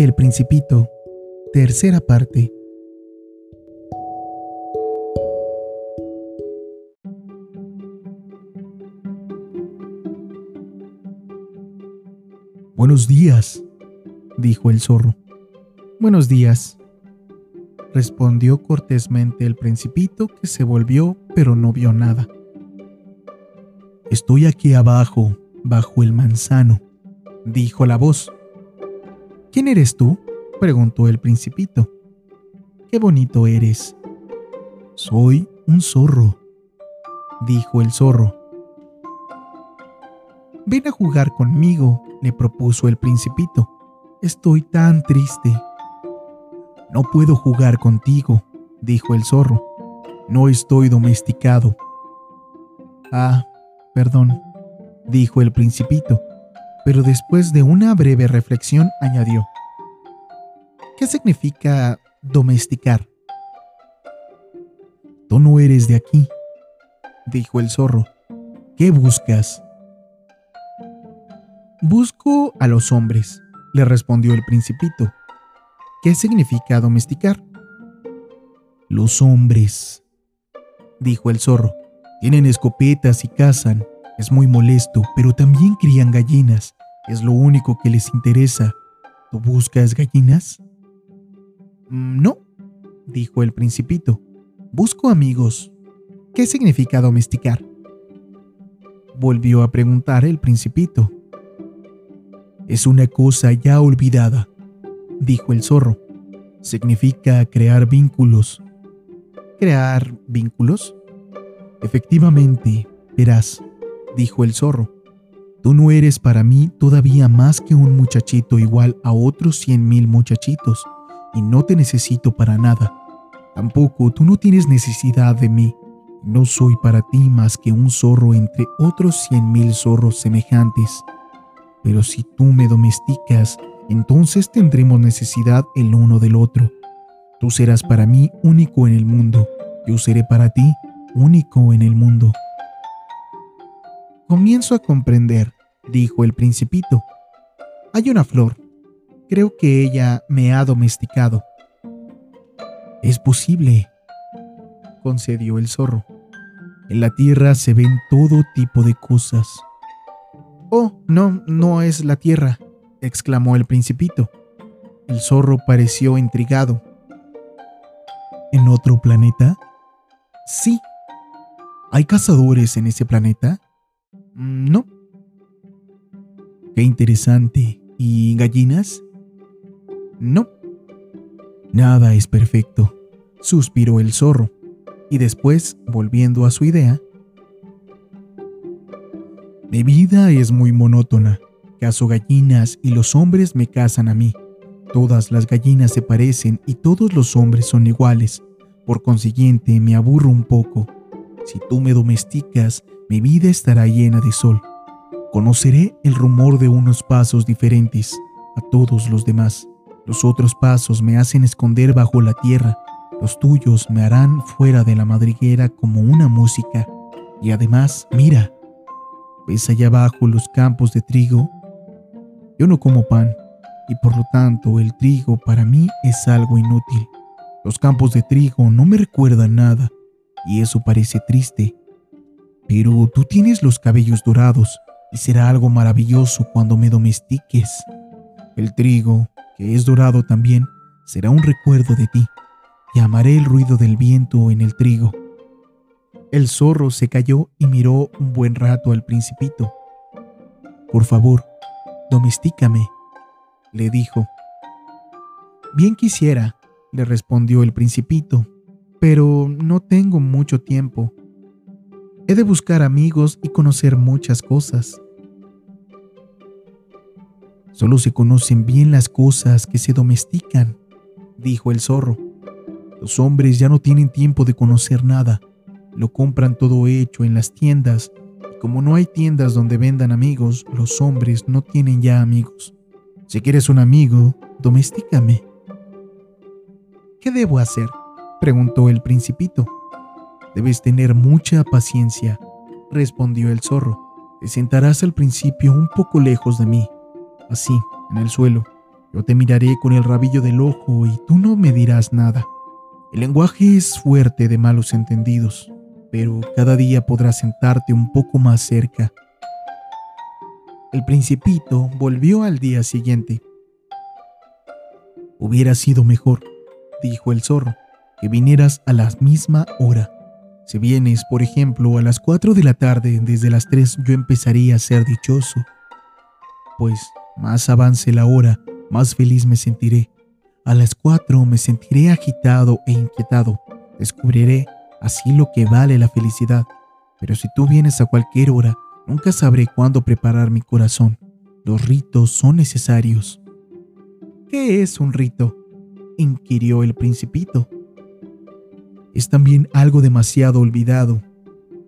El Principito, tercera parte. Buenos días, dijo el zorro. Buenos días, respondió cortésmente el principito que se volvió pero no vio nada. Estoy aquí abajo, bajo el manzano, dijo la voz. ¿Quién eres tú? preguntó el principito. Qué bonito eres. Soy un zorro, dijo el zorro. Ven a jugar conmigo, le propuso el principito. Estoy tan triste. No puedo jugar contigo, dijo el zorro. No estoy domesticado. Ah, perdón, dijo el principito, pero después de una breve reflexión añadió. ¿Qué significa domesticar? Tú no eres de aquí, dijo el zorro. ¿Qué buscas? Busco a los hombres, le respondió el principito. ¿Qué significa domesticar? Los hombres, dijo el zorro, tienen escopetas y cazan. Es muy molesto, pero también crían gallinas. Es lo único que les interesa. ¿Tú buscas gallinas? Mm, no, dijo el principito. Busco amigos. ¿Qué significa domesticar? Volvió a preguntar el principito. Es una cosa ya olvidada dijo el zorro. Significa crear vínculos. ¿Crear vínculos? Efectivamente, verás, dijo el zorro. Tú no eres para mí todavía más que un muchachito igual a otros cien mil muchachitos, y no te necesito para nada. Tampoco tú no tienes necesidad de mí. No soy para ti más que un zorro entre otros cien mil zorros semejantes. Pero si tú me domesticas, entonces tendremos necesidad el uno del otro. Tú serás para mí único en el mundo, yo seré para ti único en el mundo. Comienzo a comprender, dijo el principito. Hay una flor. Creo que ella me ha domesticado. Es posible, concedió el zorro. En la tierra se ven todo tipo de cosas. Oh, no, no es la tierra, exclamó el principito. El zorro pareció intrigado. ¿En otro planeta? Sí. ¿Hay cazadores en ese planeta? Mm, no. Qué interesante. ¿Y gallinas? No. Nada es perfecto, suspiró el zorro, y después, volviendo a su idea, mi vida es muy monótona. Caso gallinas y los hombres me cazan a mí. Todas las gallinas se parecen y todos los hombres son iguales. Por consiguiente, me aburro un poco. Si tú me domesticas, mi vida estará llena de sol. Conoceré el rumor de unos pasos diferentes a todos los demás. Los otros pasos me hacen esconder bajo la tierra. Los tuyos me harán fuera de la madriguera como una música. Y además, mira, ¿ves allá abajo los campos de trigo? Yo no como pan y por lo tanto el trigo para mí es algo inútil. Los campos de trigo no me recuerdan nada y eso parece triste. Pero tú tienes los cabellos dorados y será algo maravilloso cuando me domestiques. El trigo, que es dorado también, será un recuerdo de ti y amaré el ruido del viento en el trigo. El zorro se calló y miró un buen rato al principito. Por favor, domestícame, le dijo. Bien quisiera, le respondió el principito, pero no tengo mucho tiempo. He de buscar amigos y conocer muchas cosas. Solo se conocen bien las cosas que se domestican, dijo el zorro. Los hombres ya no tienen tiempo de conocer nada. Lo compran todo hecho en las tiendas como no hay tiendas donde vendan amigos, los hombres no tienen ya amigos. Si quieres un amigo, domestícame. ¿Qué debo hacer? Preguntó el principito. Debes tener mucha paciencia, respondió el zorro. Te sentarás al principio un poco lejos de mí, así, en el suelo, Yo te miraré con el rabillo del ojo y tú no me dirás nada. El lenguaje es fuerte de malos entendidos, pero cada día podrás sentarte un poco más cerca. El principito volvió al día siguiente. Hubiera sido mejor, dijo el zorro, que vinieras a la misma hora. Si vienes, por ejemplo, a las 4 de la tarde, desde las 3 yo empezaría a ser dichoso. Pues más avance la hora, más feliz me sentiré. A las 4 me sentiré agitado e inquietado. Descubriré así lo que vale la felicidad. Pero si tú vienes a cualquier hora, nunca sabré cuándo preparar mi corazón. Los ritos son necesarios. ¿Qué es un rito? inquirió el principito es también algo demasiado olvidado,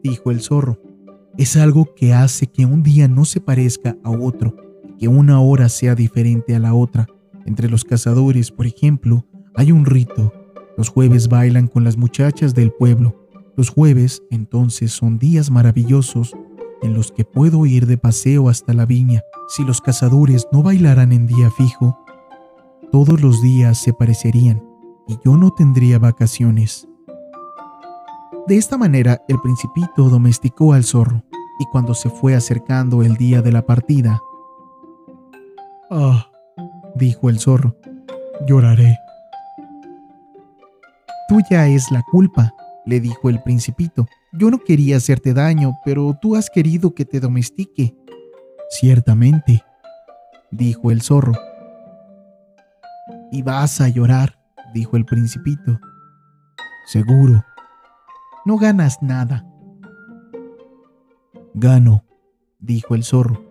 dijo el zorro. Es algo que hace que un día no se parezca a otro, que una hora sea diferente a la otra. Entre los cazadores, por ejemplo, hay un rito. Los jueves bailan con las muchachas del pueblo. Los jueves, entonces, son días maravillosos en los que puedo ir de paseo hasta la viña. Si los cazadores no bailaran en día fijo, todos los días se parecerían y yo no tendría vacaciones. De esta manera, el principito domesticó al zorro, y cuando se fue acercando el día de la partida, Ah, dijo el zorro, lloraré. Tuya es la culpa, le dijo el principito. Yo no quería hacerte daño, pero tú has querido que te domestique. Ciertamente, dijo el zorro. Y vas a llorar, dijo el principito. Seguro, no ganas nada. Gano, dijo el zorro.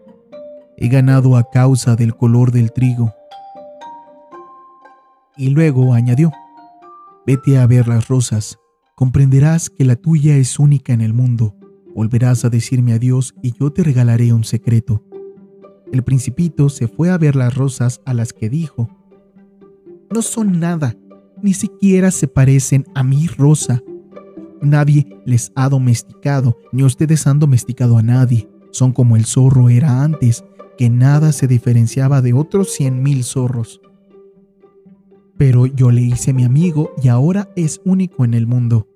He ganado a causa del color del trigo. Y luego añadió, vete a ver las rosas, comprenderás que la tuya es única en el mundo, volverás a decirme adiós y yo te regalaré un secreto. El principito se fue a ver las rosas a las que dijo, no son nada, ni siquiera se parecen a mi rosa, Nadie les ha domesticado, ni ustedes han domesticado a nadie. Son como el zorro era antes, que nada se diferenciaba de otros cien mil zorros. Pero yo le hice mi amigo y ahora es único en el mundo.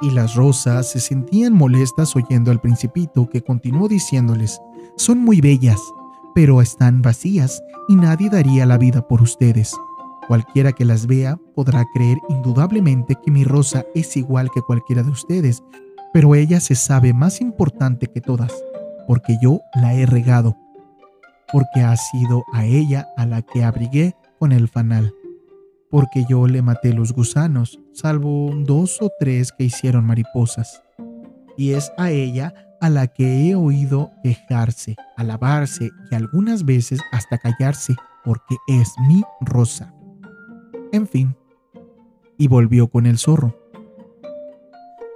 Y las rosas se sentían molestas oyendo al principito que continuó diciéndoles, son muy bellas, pero están vacías y nadie daría la vida por ustedes. Cualquiera que las vea podrá creer indudablemente que mi rosa es igual que cualquiera de ustedes, pero ella se sabe más importante que todas, porque yo la he regado, porque ha sido a ella a la que abrigué con el fanal, porque yo le maté los gusanos, salvo dos o tres que hicieron mariposas, y es a ella a la que he oído quejarse, alabarse y algunas veces hasta callarse, porque es mi rosa. En fin, y volvió con el zorro.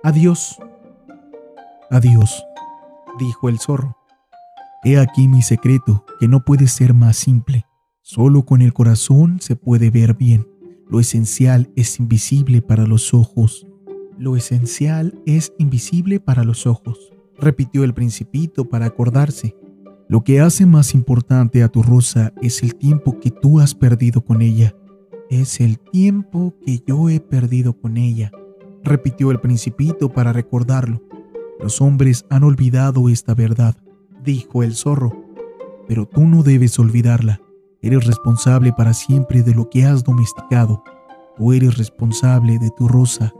Adiós. Adiós, dijo el zorro. He aquí mi secreto, que no puede ser más simple. Solo con el corazón se puede ver bien. Lo esencial es invisible para los ojos. Lo esencial es invisible para los ojos, repitió el principito para acordarse. Lo que hace más importante a tu rosa es el tiempo que tú has perdido con ella es el tiempo que yo he perdido con ella, repitió el principito para recordarlo. Los hombres han olvidado esta verdad, dijo el zorro, pero tú no debes olvidarla. Eres responsable para siempre de lo que has domesticado. Tú eres responsable de tu rosa.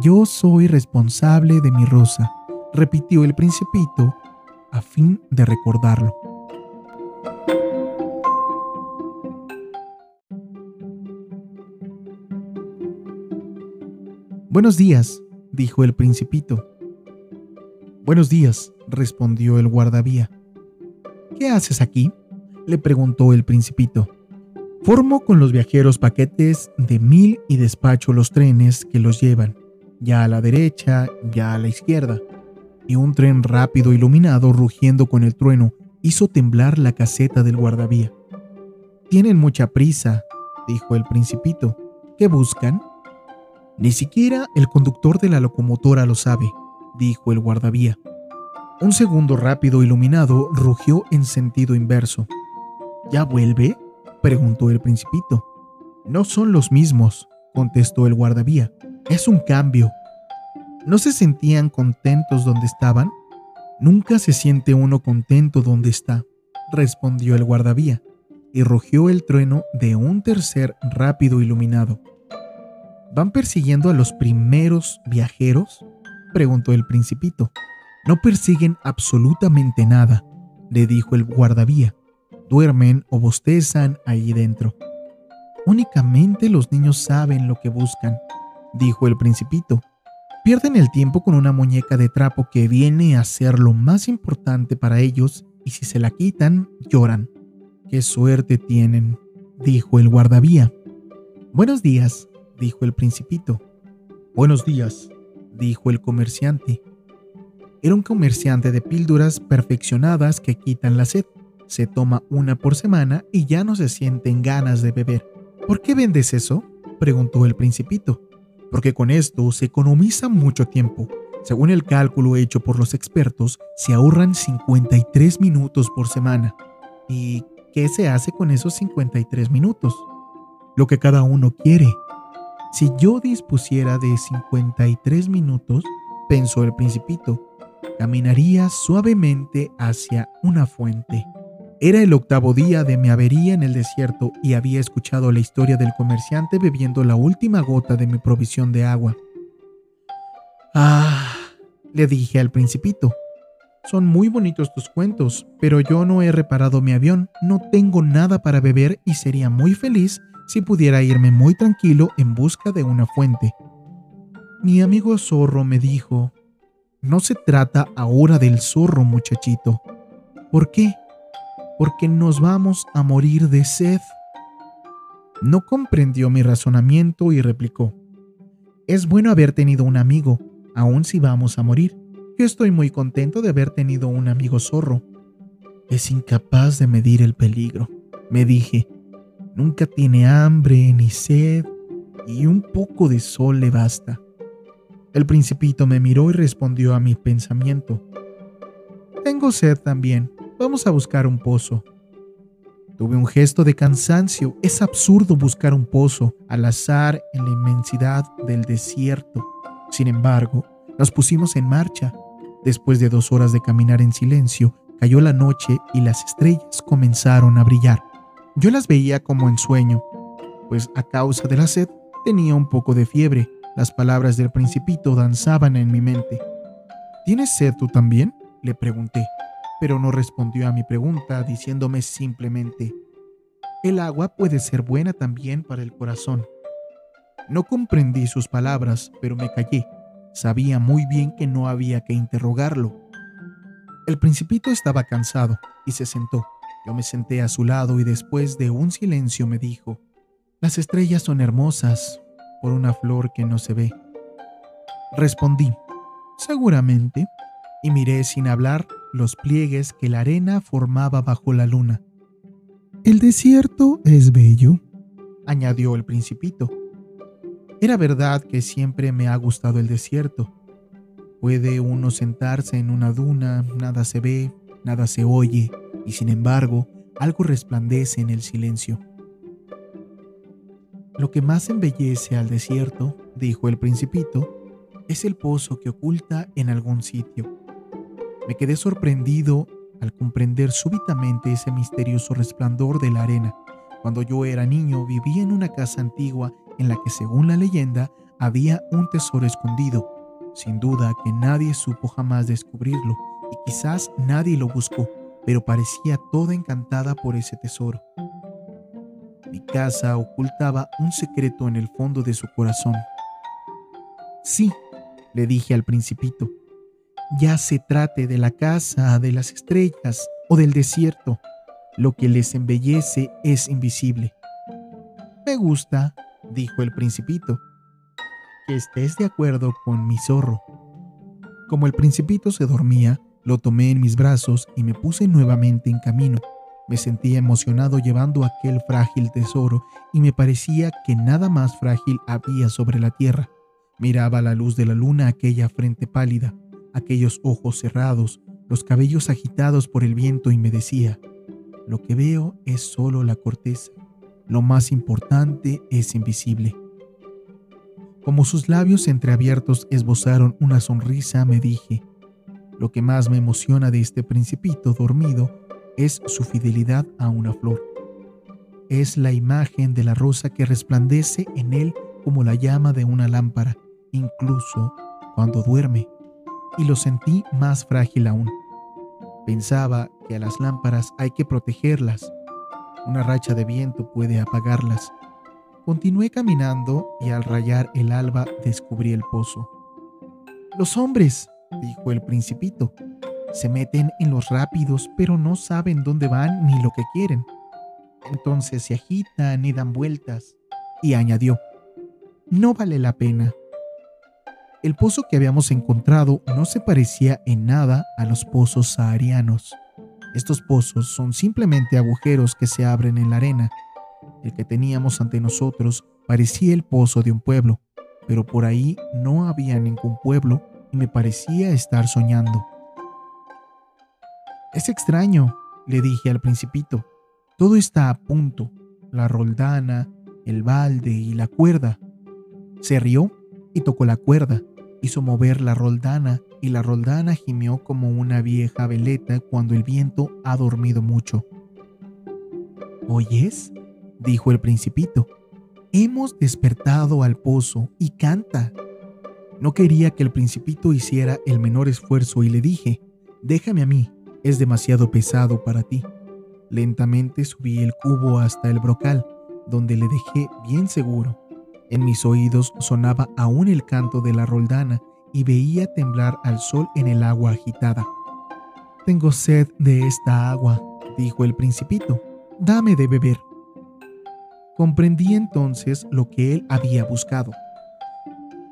Yo soy responsable de mi rosa, repitió el principito a fin de recordarlo. Buenos días, dijo el principito. Buenos días, respondió el guardavía. ¿Qué haces aquí? le preguntó el principito. Formo con los viajeros paquetes de mil y despacho los trenes que los llevan, ya a la derecha, ya a la izquierda. Y un tren rápido iluminado rugiendo con el trueno hizo temblar la caseta del guardavía. Tienen mucha prisa, dijo el principito. ¿Qué buscan? Ni siquiera el conductor de la locomotora lo sabe, dijo el guardavía. Un segundo rápido iluminado rugió en sentido inverso. ¿Ya vuelve? preguntó el principito. No son los mismos, contestó el guardavía. Es un cambio. ¿No se sentían contentos donde estaban? Nunca se siente uno contento donde está, respondió el guardavía, y rugió el trueno de un tercer rápido iluminado. ¿Van persiguiendo a los primeros viajeros? preguntó el principito. No persiguen absolutamente nada, le dijo el guardavía. Duermen o bostezan ahí dentro. Únicamente los niños saben lo que buscan, dijo el principito. Pierden el tiempo con una muñeca de trapo que viene a ser lo más importante para ellos y si se la quitan, lloran. ¡Qué suerte tienen! dijo el guardavía. Buenos días, dijo el principito. Buenos días, dijo el comerciante. Era un comerciante de píldoras perfeccionadas que quitan la sed. Se toma una por semana y ya no se sienten ganas de beber. ¿Por qué vendes eso? preguntó el principito. Porque con esto se economiza mucho tiempo. Según el cálculo hecho por los expertos, se ahorran 53 minutos por semana. ¿Y qué se hace con esos 53 minutos? Lo que cada uno quiere. Si yo dispusiera de 53 minutos, pensó el principito, caminaría suavemente hacia una fuente. Era el octavo día de mi avería en el desierto y había escuchado la historia del comerciante bebiendo la última gota de mi provisión de agua. Ah, le dije al principito. Son muy bonitos tus cuentos, pero yo no he reparado mi avión, no tengo nada para beber y sería muy feliz si pudiera irme muy tranquilo en busca de una fuente. Mi amigo zorro me dijo, no se trata ahora del zorro, muchachito. ¿Por qué? porque nos vamos a morir de sed. No comprendió mi razonamiento y replicó, es bueno haber tenido un amigo, aun si vamos a morir. Yo estoy muy contento de haber tenido un amigo zorro. Es incapaz de medir el peligro, me dije. Nunca tiene hambre ni sed y un poco de sol le basta. El principito me miró y respondió a mi pensamiento. Tengo sed también, Vamos a buscar un pozo. Tuve un gesto de cansancio. Es absurdo buscar un pozo al azar en la inmensidad del desierto. Sin embargo, nos pusimos en marcha. Después de dos horas de caminar en silencio, cayó la noche y las estrellas comenzaron a brillar. Yo las veía como en sueño, pues a causa de la sed tenía un poco de fiebre. Las palabras del principito danzaban en mi mente. ¿Tienes sed tú también? le pregunté pero no respondió a mi pregunta diciéndome simplemente, el agua puede ser buena también para el corazón. No comprendí sus palabras, pero me callé. Sabía muy bien que no había que interrogarlo. El principito estaba cansado y se sentó. Yo me senté a su lado y después de un silencio me dijo, las estrellas son hermosas por una flor que no se ve. Respondí, seguramente, y miré sin hablar los pliegues que la arena formaba bajo la luna. El desierto es bello, añadió el principito. Era verdad que siempre me ha gustado el desierto. Puede uno sentarse en una duna, nada se ve, nada se oye, y sin embargo, algo resplandece en el silencio. Lo que más embellece al desierto, dijo el principito, es el pozo que oculta en algún sitio me quedé sorprendido al comprender súbitamente ese misterioso resplandor de la arena. Cuando yo era niño vivía en una casa antigua en la que según la leyenda había un tesoro escondido. Sin duda que nadie supo jamás descubrirlo y quizás nadie lo buscó, pero parecía toda encantada por ese tesoro. Mi casa ocultaba un secreto en el fondo de su corazón. Sí, le dije al principito, ya se trate de la casa, de las estrellas o del desierto, lo que les embellece es invisible. Me gusta, dijo el principito, que estés de acuerdo con mi zorro. Como el principito se dormía, lo tomé en mis brazos y me puse nuevamente en camino. Me sentía emocionado llevando aquel frágil tesoro y me parecía que nada más frágil había sobre la tierra. Miraba la luz de la luna aquella frente pálida, aquellos ojos cerrados, los cabellos agitados por el viento y me decía, lo que veo es solo la corteza, lo más importante es invisible. Como sus labios entreabiertos esbozaron una sonrisa, me dije, lo que más me emociona de este principito dormido es su fidelidad a una flor. Es la imagen de la rosa que resplandece en él como la llama de una lámpara, incluso cuando duerme, y lo sentí más frágil aún. Pensaba que a las lámparas hay que protegerlas. Una racha de viento puede apagarlas. Continué caminando y al rayar el alba descubrí el pozo. Los hombres, dijo el principito, se meten en los rápidos pero no saben dónde van ni lo que quieren. Entonces se agitan y dan vueltas. Y añadió, no vale la pena. El pozo que habíamos encontrado no se parecía en nada a los pozos saharianos. Estos pozos son simplemente agujeros que se abren en la arena. El que teníamos ante nosotros parecía el pozo de un pueblo, pero por ahí no había ningún pueblo y me parecía estar soñando. Es extraño, le dije al principito. Todo está a punto, la roldana, el balde y la cuerda. Se rió y tocó la cuerda hizo mover la roldana y la roldana gimió como una vieja veleta cuando el viento ha dormido mucho. ¿Oyes? dijo el principito. Hemos despertado al pozo y canta. No quería que el principito hiciera el menor esfuerzo y le dije, déjame a mí, es demasiado pesado para ti. Lentamente subí el cubo hasta el brocal, donde le dejé bien seguro. En mis oídos sonaba aún el canto de la roldana y veía temblar al sol en el agua agitada. Tengo sed de esta agua, dijo el principito. Dame de beber. Comprendí entonces lo que él había buscado.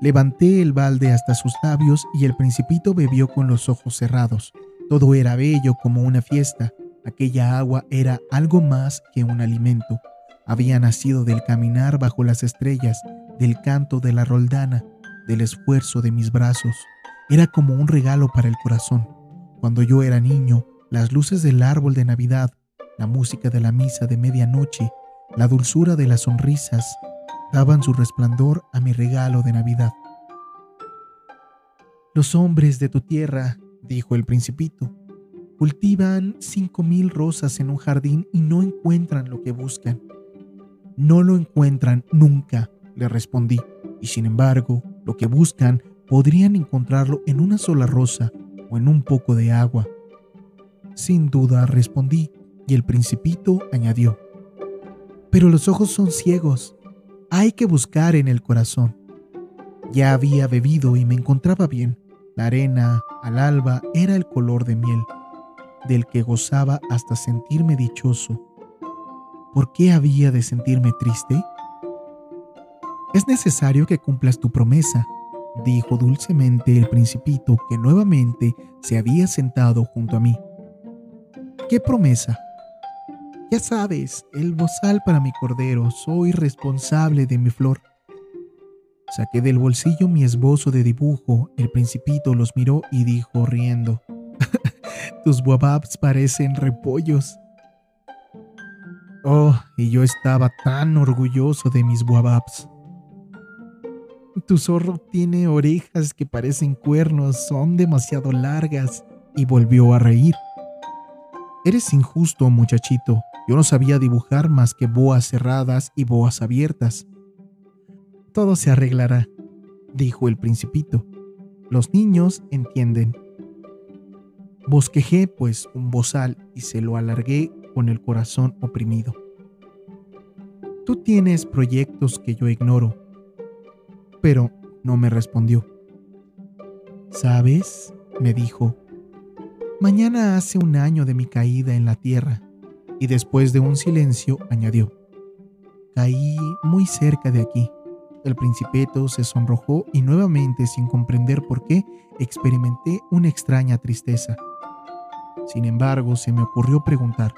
Levanté el balde hasta sus labios y el principito bebió con los ojos cerrados. Todo era bello como una fiesta. Aquella agua era algo más que un alimento había nacido del caminar bajo las estrellas, del canto de la roldana, del esfuerzo de mis brazos. Era como un regalo para el corazón. Cuando yo era niño, las luces del árbol de Navidad, la música de la misa de medianoche, la dulzura de las sonrisas, daban su resplandor a mi regalo de Navidad. Los hombres de tu tierra, dijo el principito, cultivan cinco mil rosas en un jardín y no encuentran lo que buscan. No lo encuentran nunca, le respondí, y sin embargo, lo que buscan podrían encontrarlo en una sola rosa o en un poco de agua. Sin duda, respondí, y el principito añadió, pero los ojos son ciegos, hay que buscar en el corazón. Ya había bebido y me encontraba bien. La arena, al alba, era el color de miel, del que gozaba hasta sentirme dichoso ¿por qué había de sentirme triste? Es necesario que cumplas tu promesa, dijo dulcemente el principito que nuevamente se había sentado junto a mí. ¿Qué promesa? Ya sabes, el bozal para mi cordero, soy responsable de mi flor. Saqué del bolsillo mi esbozo de dibujo, el principito los miró y dijo riendo, Tus guababs parecen repollos. Oh, y yo estaba tan orgulloso de mis guababs. Tu zorro tiene orejas que parecen cuernos, son demasiado largas, y volvió a reír. Eres injusto, muchachito. Yo no sabía dibujar más que boas cerradas y boas abiertas. Todo se arreglará, dijo el principito. Los niños entienden. Bosquejé, pues, un bozal y se lo alargué con el corazón oprimido. Tú tienes proyectos que yo ignoro, pero no me respondió. ¿Sabes? me dijo. Mañana hace un año de mi caída en la tierra, y después de un silencio añadió. Caí muy cerca de aquí. El principeto se sonrojó y nuevamente, sin comprender por qué, experimenté una extraña tristeza. Sin embargo, se me ocurrió preguntar,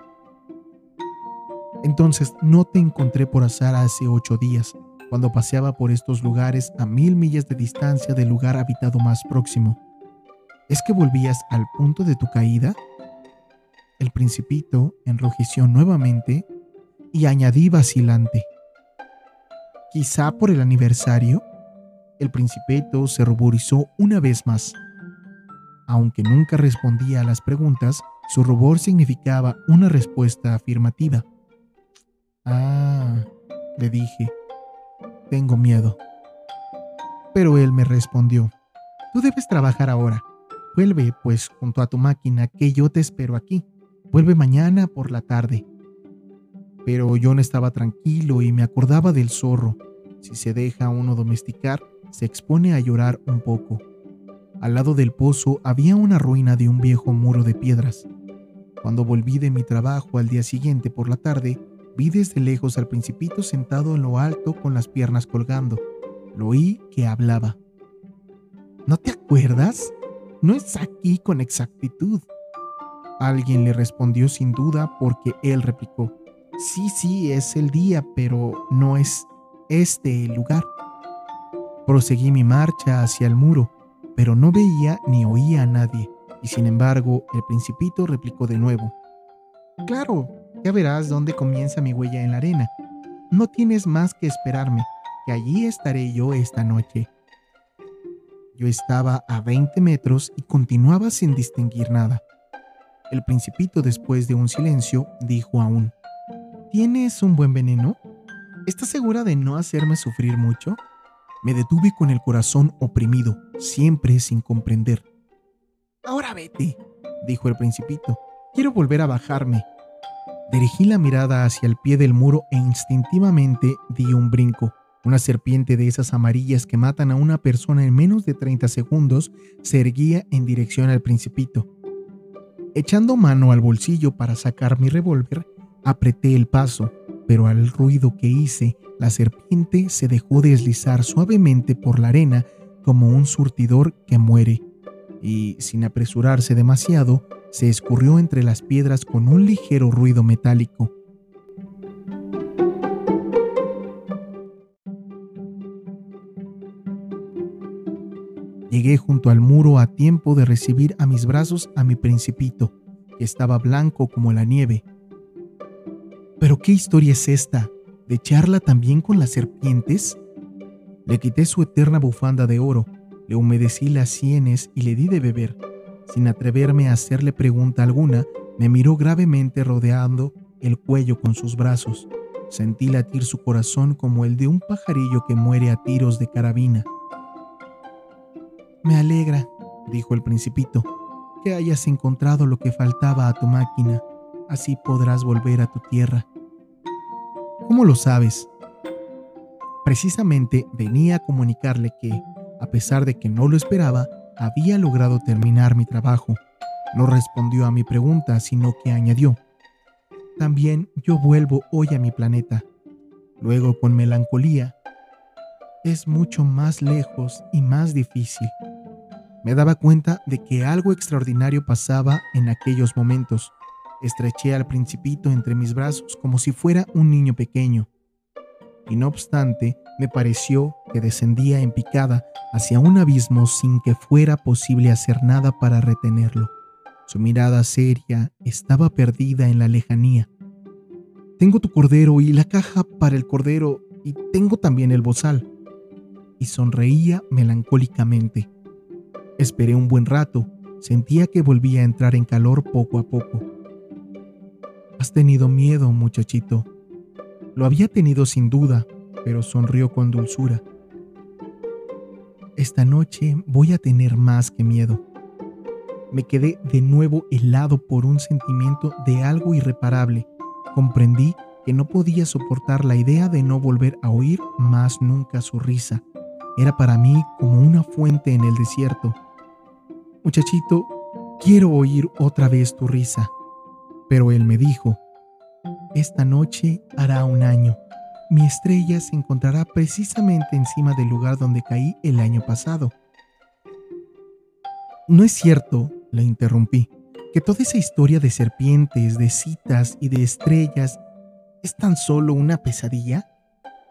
entonces no te encontré por azar hace ocho días, cuando paseaba por estos lugares a mil millas de distancia del lugar habitado más próximo. ¿Es que volvías al punto de tu caída? El principito enrojeció nuevamente y añadí vacilante. Quizá por el aniversario. El principito se ruborizó una vez más. Aunque nunca respondía a las preguntas, su rubor significaba una respuesta afirmativa. Ah, le dije, tengo miedo. Pero él me respondió, tú debes trabajar ahora. Vuelve, pues, junto a tu máquina, que yo te espero aquí. Vuelve mañana por la tarde. Pero yo no estaba tranquilo y me acordaba del zorro. Si se deja uno domesticar, se expone a llorar un poco. Al lado del pozo había una ruina de un viejo muro de piedras. Cuando volví de mi trabajo al día siguiente por la tarde, vi desde lejos al principito sentado en lo alto con las piernas colgando. Lo oí que hablaba. ¿No te acuerdas? No es aquí con exactitud. Alguien le respondió sin duda porque él replicó, sí, sí, es el día, pero no es este el lugar. Proseguí mi marcha hacia el muro, pero no veía ni oía a nadie, y sin embargo el principito replicó de nuevo, Claro, ya verás dónde comienza mi huella en la arena. No tienes más que esperarme, que allí estaré yo esta noche. Yo estaba a 20 metros y continuaba sin distinguir nada. El principito, después de un silencio, dijo aún, ¿Tienes un buen veneno? ¿Estás segura de no hacerme sufrir mucho? Me detuve con el corazón oprimido, siempre sin comprender. Ahora vete, dijo el principito. Quiero volver a bajarme. Dirigí la mirada hacia el pie del muro e instintivamente di un brinco. Una serpiente de esas amarillas que matan a una persona en menos de 30 segundos se erguía en dirección al principito. Echando mano al bolsillo para sacar mi revólver, apreté el paso, pero al ruido que hice, la serpiente se dejó deslizar suavemente por la arena como un surtidor que muere, y, sin apresurarse demasiado, se escurrió entre las piedras con un ligero ruido metálico. Llegué junto al muro a tiempo de recibir a mis brazos a mi principito, que estaba blanco como la nieve. ¿Pero qué historia es esta? ¿De charla también con las serpientes? Le quité su eterna bufanda de oro, le humedecí las sienes y le di de beber. Sin atreverme a hacerle pregunta alguna, me miró gravemente rodeando el cuello con sus brazos. Sentí latir su corazón como el de un pajarillo que muere a tiros de carabina. Me alegra, dijo el principito, que hayas encontrado lo que faltaba a tu máquina. Así podrás volver a tu tierra. ¿Cómo lo sabes? Precisamente venía a comunicarle que, a pesar de que no lo esperaba, había logrado terminar mi trabajo. No respondió a mi pregunta, sino que añadió, también yo vuelvo hoy a mi planeta. Luego, con melancolía, es mucho más lejos y más difícil. Me daba cuenta de que algo extraordinario pasaba en aquellos momentos. Estreché al principito entre mis brazos como si fuera un niño pequeño. Y no obstante, me pareció que descendía en picada hacia un abismo sin que fuera posible hacer nada para retenerlo. Su mirada seria estaba perdida en la lejanía. Tengo tu cordero y la caja para el cordero y tengo también el bozal. Y sonreía melancólicamente. Esperé un buen rato, sentía que volvía a entrar en calor poco a poco. Has tenido miedo, muchachito. Lo había tenido sin duda, pero sonrió con dulzura. Esta noche voy a tener más que miedo. Me quedé de nuevo helado por un sentimiento de algo irreparable. Comprendí que no podía soportar la idea de no volver a oír más nunca su risa. Era para mí como una fuente en el desierto Muchachito, quiero oír otra vez tu risa. Pero él me dijo, esta noche hará un año. Mi estrella se encontrará precisamente encima del lugar donde caí el año pasado. No es cierto, le interrumpí, que toda esa historia de serpientes, de citas y de estrellas es tan solo una pesadilla.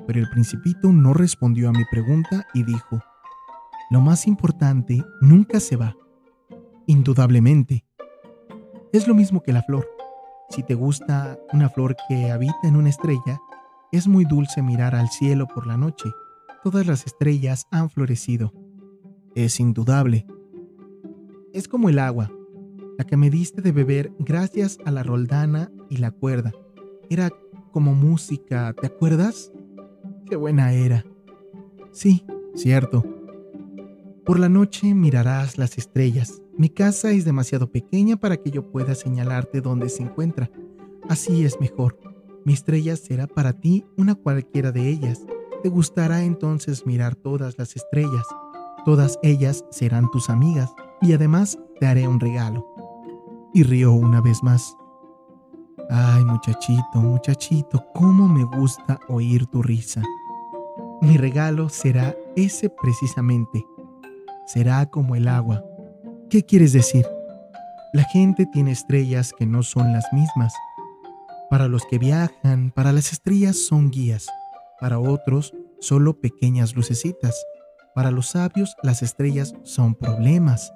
Pero el principito no respondió a mi pregunta y dijo, lo más importante nunca se va indudablemente. Es lo mismo que la flor. Si te gusta una flor que habita en una estrella, es muy dulce mirar al cielo por la noche. Todas las estrellas han florecido. Es indudable. Es como el agua, la que me diste de beber gracias a la roldana y la cuerda. Era como música, ¿te acuerdas? Qué buena era. Sí, cierto. Por la noche mirarás las estrellas. Mi casa es demasiado pequeña para que yo pueda señalarte dónde se encuentra. Así es mejor. Mi estrella será para ti una cualquiera de ellas. Te gustará entonces mirar todas las estrellas. Todas ellas serán tus amigas y además te haré un regalo y rió una vez más. Ay, muchachito, muchachito, cómo me gusta oír tu risa. Mi regalo será ese precisamente. Será como el agua. ¿Qué quieres decir? La gente tiene estrellas que no son las mismas. Para los que viajan, para las estrellas son guías. Para otros, solo pequeñas lucecitas. Para los sabios, las estrellas son problemas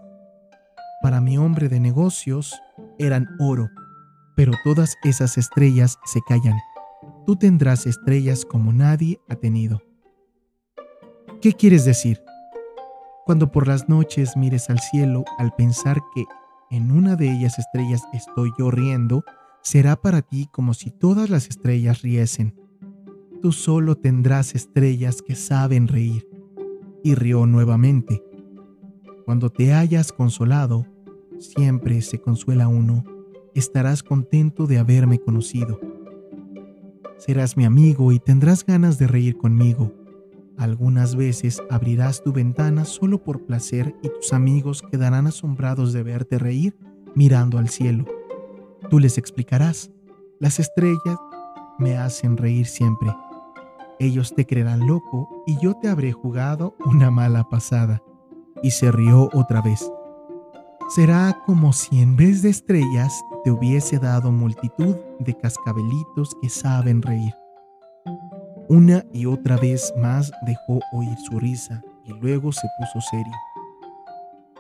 para mi hombre de negocios eran oro, pero todas esas estrellas se callan. Tú tendrás estrellas como nadie ha tenido. ¿Qué quieres decir? Cuando por las noches mires al cielo al pensar que en una de ellas estrellas estoy yo riendo, será para ti como si todas las estrellas riesen. Tú solo tendrás estrellas que saben reír. Y rió nuevamente. Cuando te hayas consolado, siempre se consuela uno, estarás contento de haberme conocido. Serás mi amigo y tendrás ganas de reír conmigo. Algunas veces abrirás tu ventana solo por placer y tus amigos quedarán asombrados de verte reír mirando al cielo. Tú les explicarás, las estrellas me hacen reír siempre. Ellos te creerán loco y yo te habré jugado una mala pasada. Y se rió otra vez. Será como si en vez de estrellas te hubiese dado multitud de cascabelitos que saben reír. Una y otra vez más dejó oír su risa y luego se puso serio.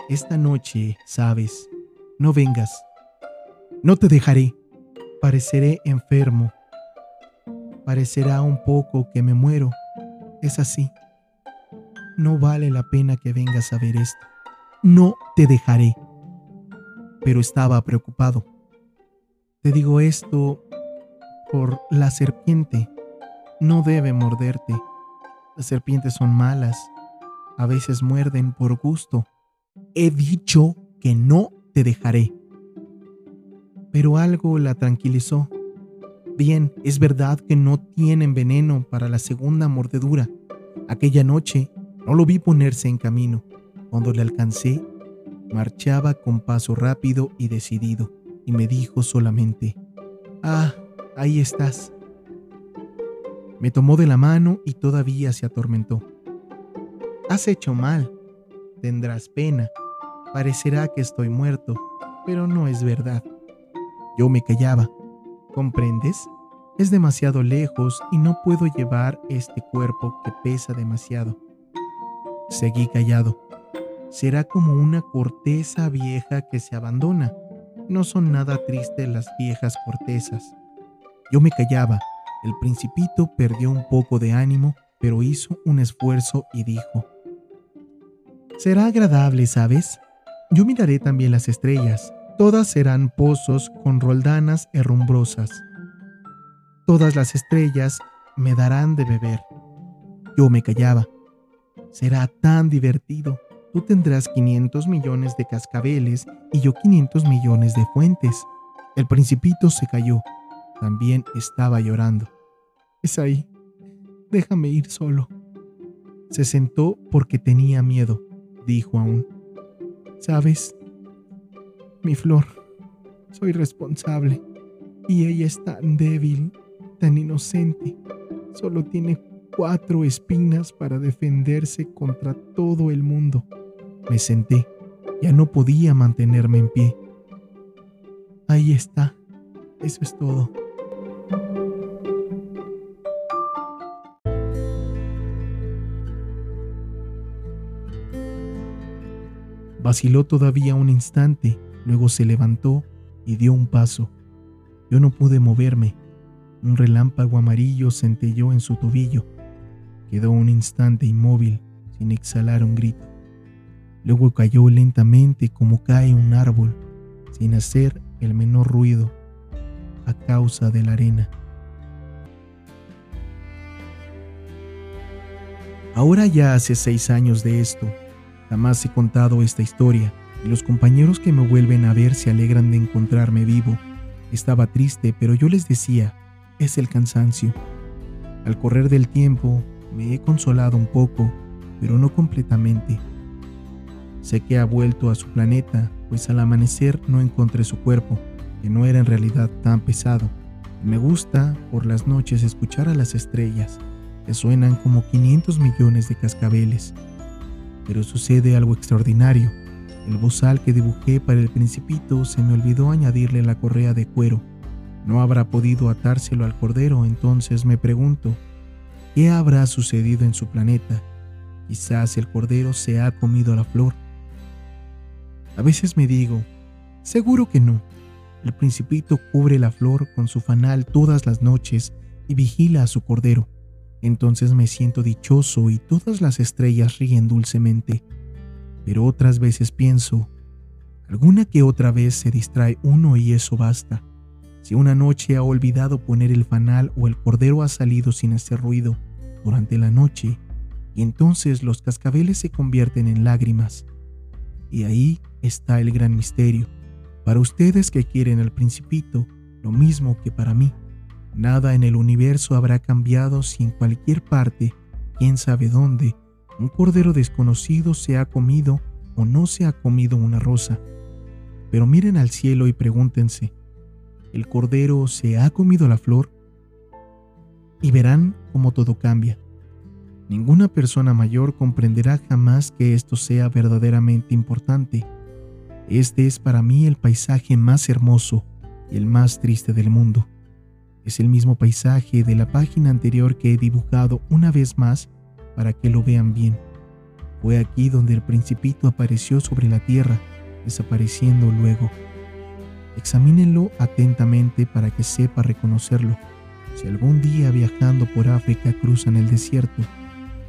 Esta noche, sabes, no vengas. No te dejaré. Pareceré enfermo. Parecerá un poco que me muero. Es así. No vale la pena que vengas a ver esto. No te dejaré pero estaba preocupado. Te digo esto por la serpiente. No debe morderte. Las serpientes son malas. A veces muerden por gusto. He dicho que no te dejaré. Pero algo la tranquilizó. Bien, es verdad que no tienen veneno para la segunda mordedura. Aquella noche no lo vi ponerse en camino. Cuando le alcancé, Marchaba con paso rápido y decidido, y me dijo solamente, Ah, ahí estás. Me tomó de la mano y todavía se atormentó. Has hecho mal, tendrás pena, parecerá que estoy muerto, pero no es verdad. Yo me callaba. ¿Comprendes? Es demasiado lejos y no puedo llevar este cuerpo que pesa demasiado. Seguí callado será como una corteza vieja que se abandona. No son nada tristes las viejas cortezas. Yo me callaba. El principito perdió un poco de ánimo, pero hizo un esfuerzo y dijo, Será agradable, ¿sabes? Yo miraré también las estrellas. Todas serán pozos con roldanas herrumbrosas. Todas las estrellas me darán de beber. Yo me callaba. Será tan divertido tú tendrás 500 millones de cascabeles y yo 500 millones de fuentes. El principito se cayó. También estaba llorando. Es ahí. Déjame ir solo. Se sentó porque tenía miedo, dijo aún. ¿Sabes? Mi flor, soy responsable. Y ella es tan débil, tan inocente. Solo tiene cuatro espinas para defenderse contra todo el mundo. Me senté. Ya no podía mantenerme en pie. Ahí está. Eso es todo. Vaciló todavía un instante, luego se levantó y dio un paso. Yo no pude moverme. Un relámpago amarillo centelló en su tobillo. Quedó un instante inmóvil, sin exhalar un grito. Luego cayó lentamente como cae un árbol, sin hacer el menor ruido, a causa de la arena. Ahora ya hace seis años de esto, jamás he contado esta historia y los compañeros que me vuelven a ver se alegran de encontrarme vivo. Estaba triste, pero yo les decía, es el cansancio. Al correr del tiempo, me he consolado un poco, pero no completamente. Sé que ha vuelto a su planeta, pues al amanecer no encontré su cuerpo, que no era en realidad tan pesado. Me gusta por las noches escuchar a las estrellas, que suenan como 500 millones de cascabeles. Pero sucede algo extraordinario. El bozal que dibujé para el principito se me olvidó añadirle la correa de cuero. No habrá podido atárselo al cordero, entonces me pregunto, ¿qué habrá sucedido en su planeta? Quizás el cordero se ha comido la flor. A veces me digo, seguro que no. El principito cubre la flor con su fanal todas las noches y vigila a su cordero. Entonces me siento dichoso y todas las estrellas ríen dulcemente pero otras veces pienso, alguna que otra vez se distrae uno y eso basta. Si una noche ha olvidado poner el fanal o el cordero ha salido sin hacer ruido durante la noche, y entonces los cascabeles se convierten en lágrimas. Y ahí está el gran misterio. Para ustedes que quieren al principito, lo mismo que para mí. Nada en el universo habrá cambiado si en cualquier parte, quién sabe dónde, un cordero desconocido se ha comido o no se ha comido una rosa. Pero miren al cielo y pregúntense, ¿el cordero se ha comido la flor? Y verán cómo todo cambia. Ninguna persona mayor comprenderá jamás que esto sea verdaderamente importante. Este es para mí el paisaje más hermoso y el más triste del mundo. Es el mismo paisaje de la página anterior que he dibujado una vez más para que lo vean bien. Fue aquí donde el principito apareció sobre la tierra, desapareciendo luego. Examínenlo atentamente para que sepa reconocerlo. Si algún día viajando por África cruzan el desierto,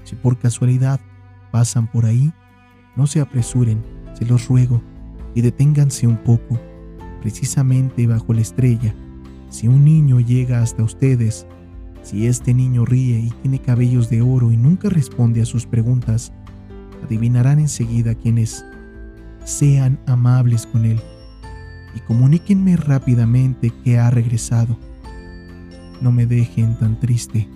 si por casualidad pasan por ahí, no se apresuren, se los ruego, y deténganse un poco, precisamente bajo la estrella. Si un niño llega hasta ustedes si este niño ríe y tiene cabellos de oro y nunca responde a sus preguntas, adivinarán enseguida quién es. Sean amables con él y comuníquenme rápidamente que ha regresado. No me dejen tan triste.